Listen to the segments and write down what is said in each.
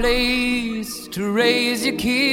place to raise your kids.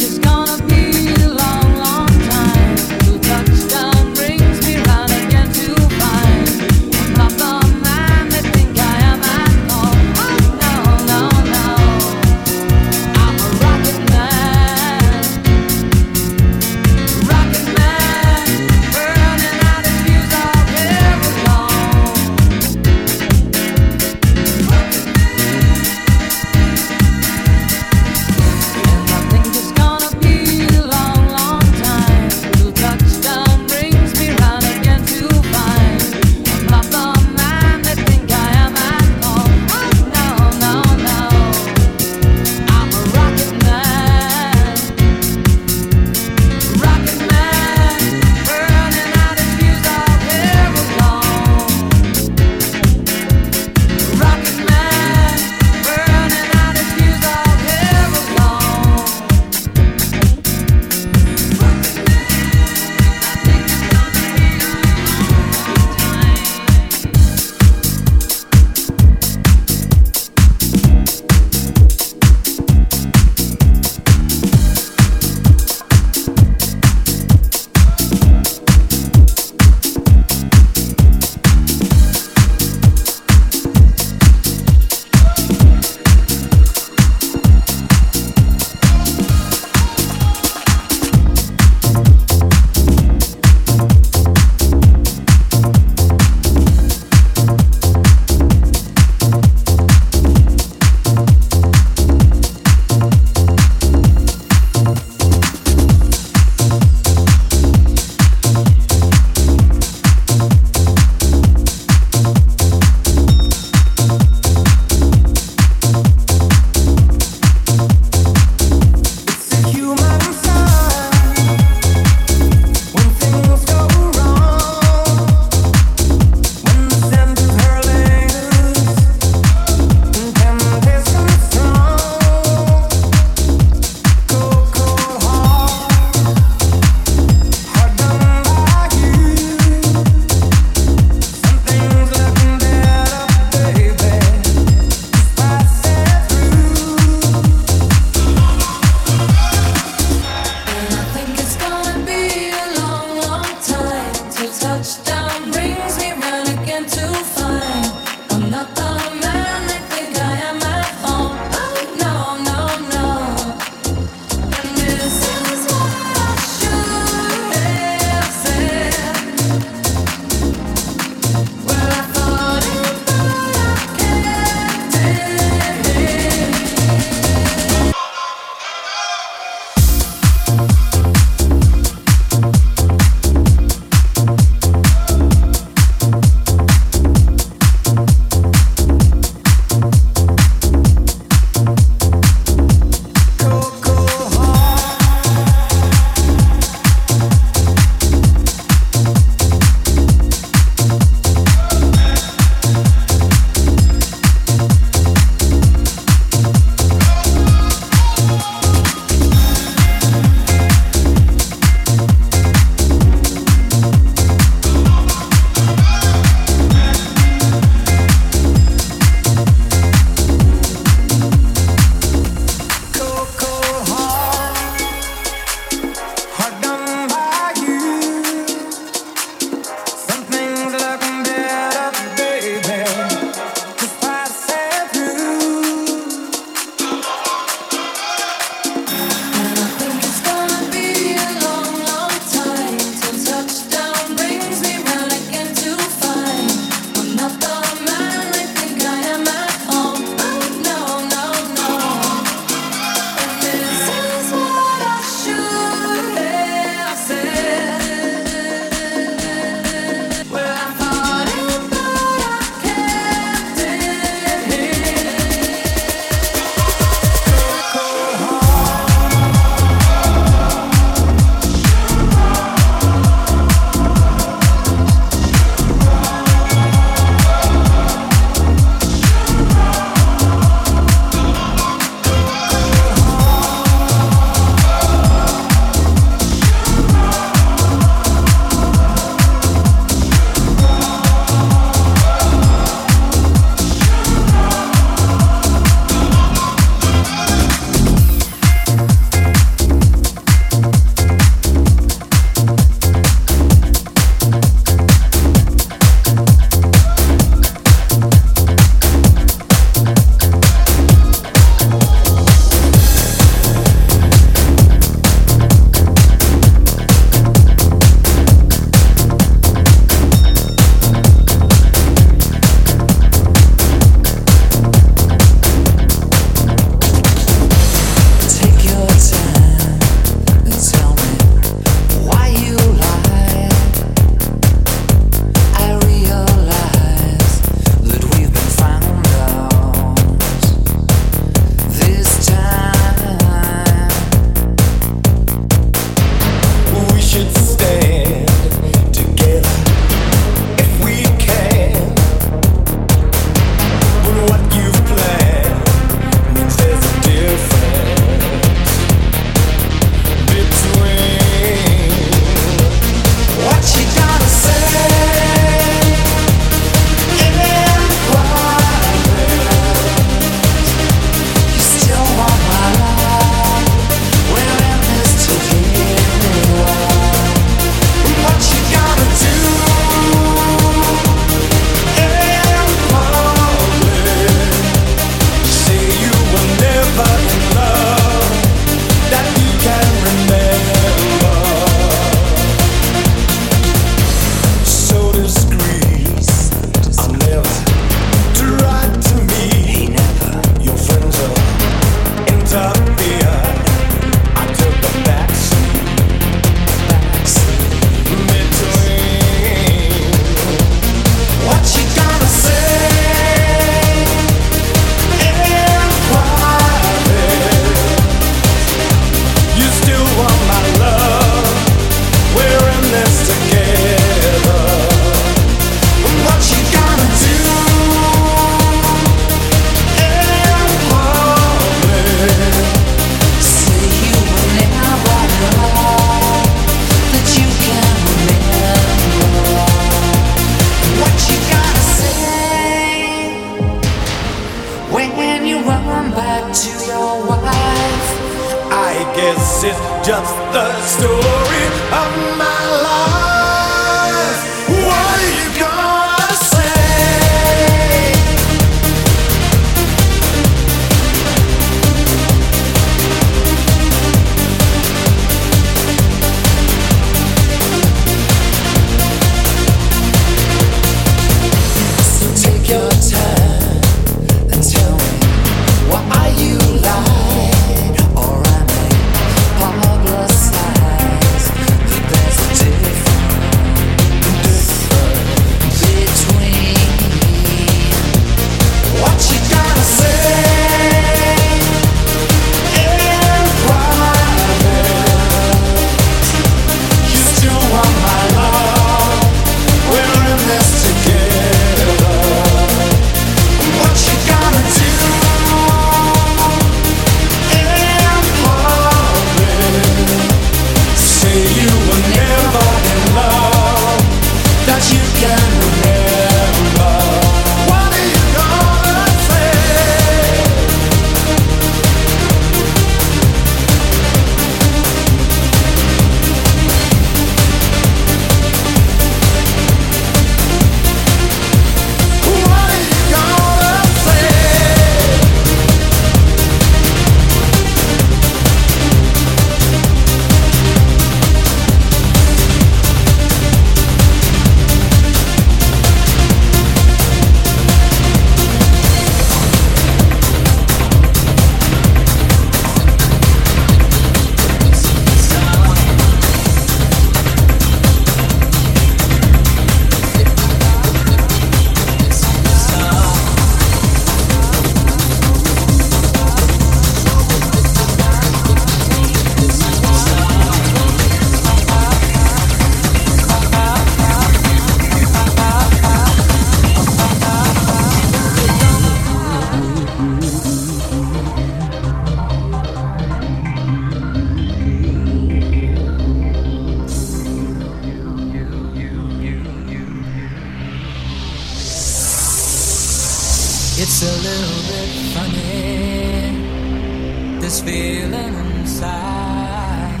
this feeling inside.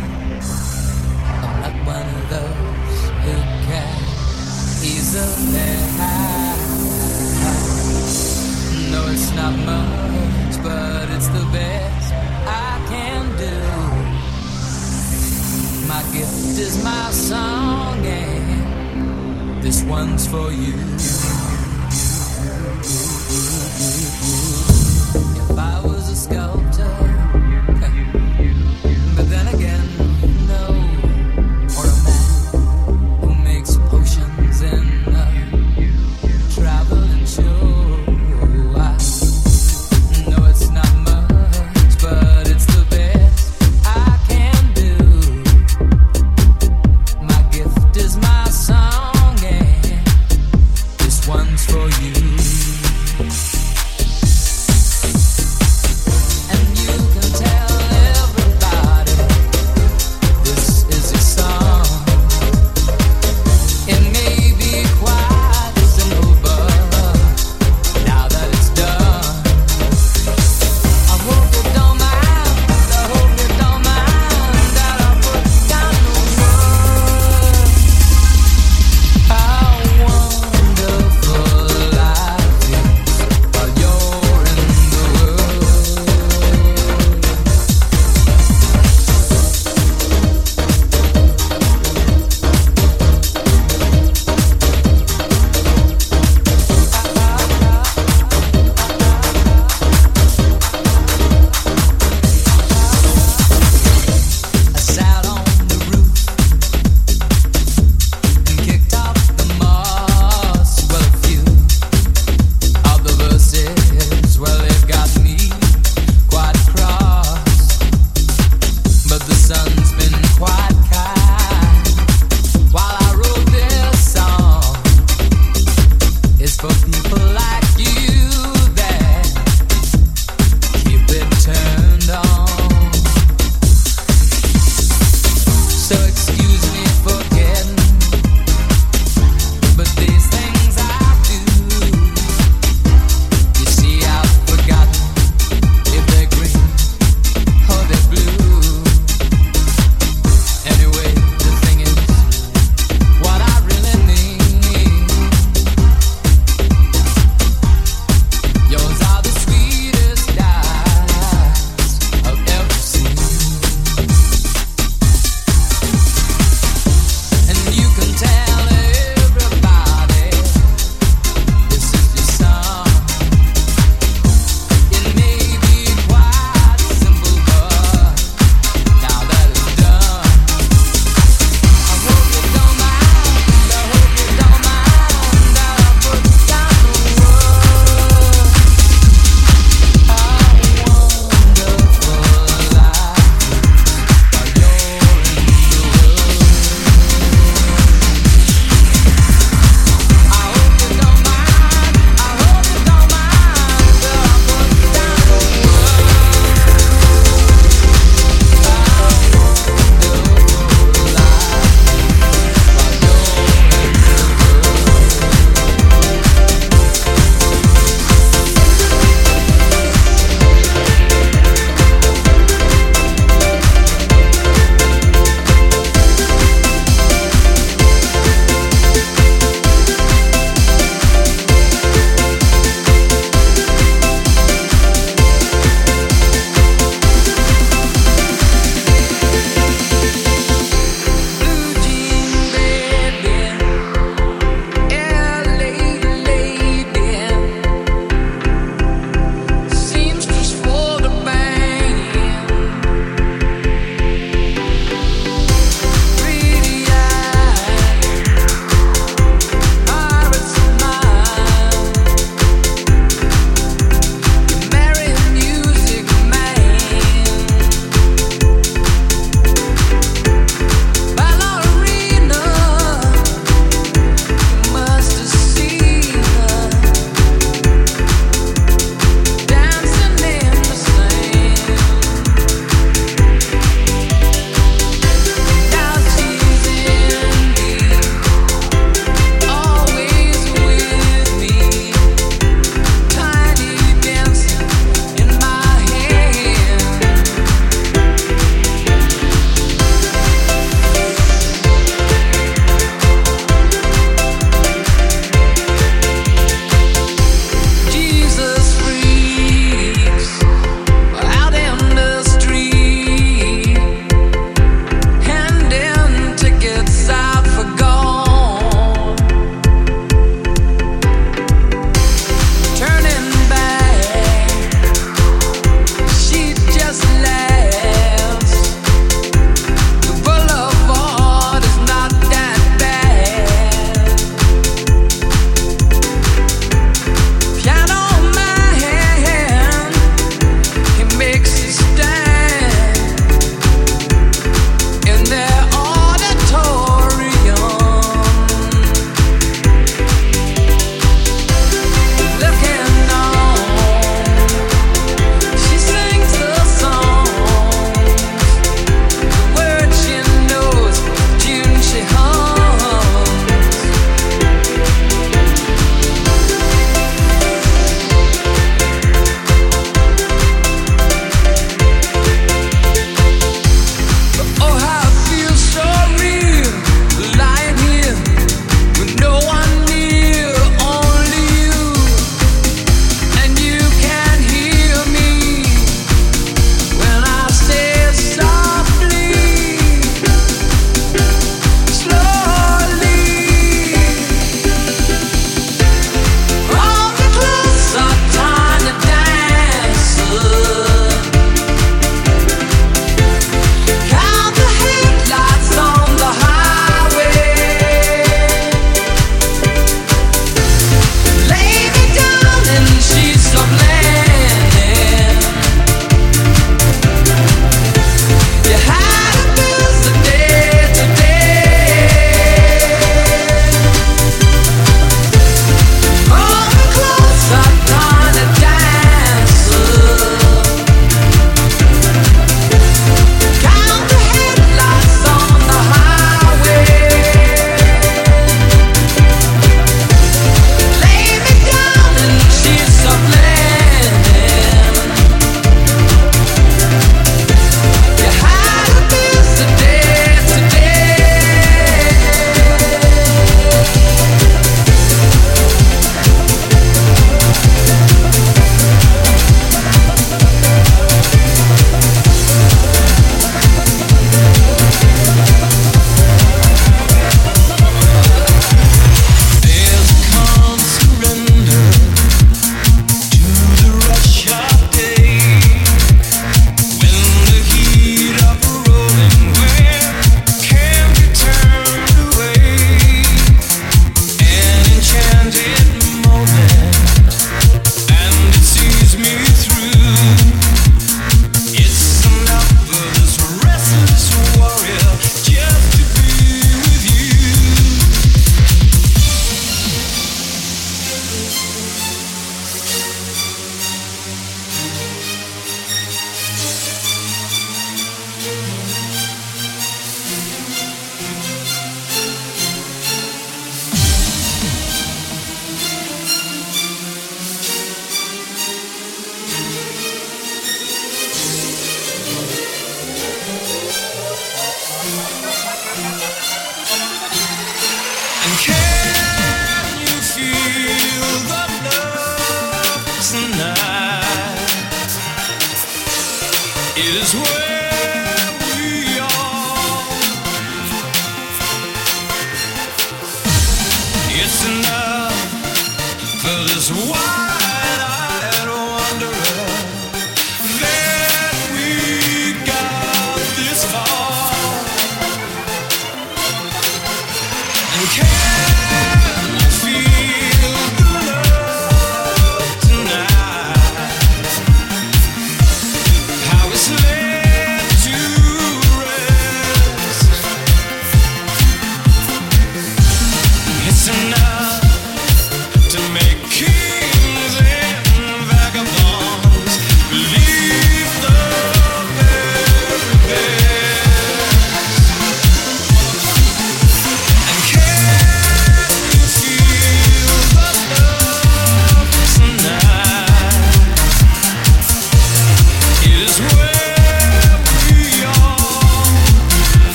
I'm not one of those who can easily hide. No, it's not much, but it's the best I can do. My gift is my song, and this one's for you.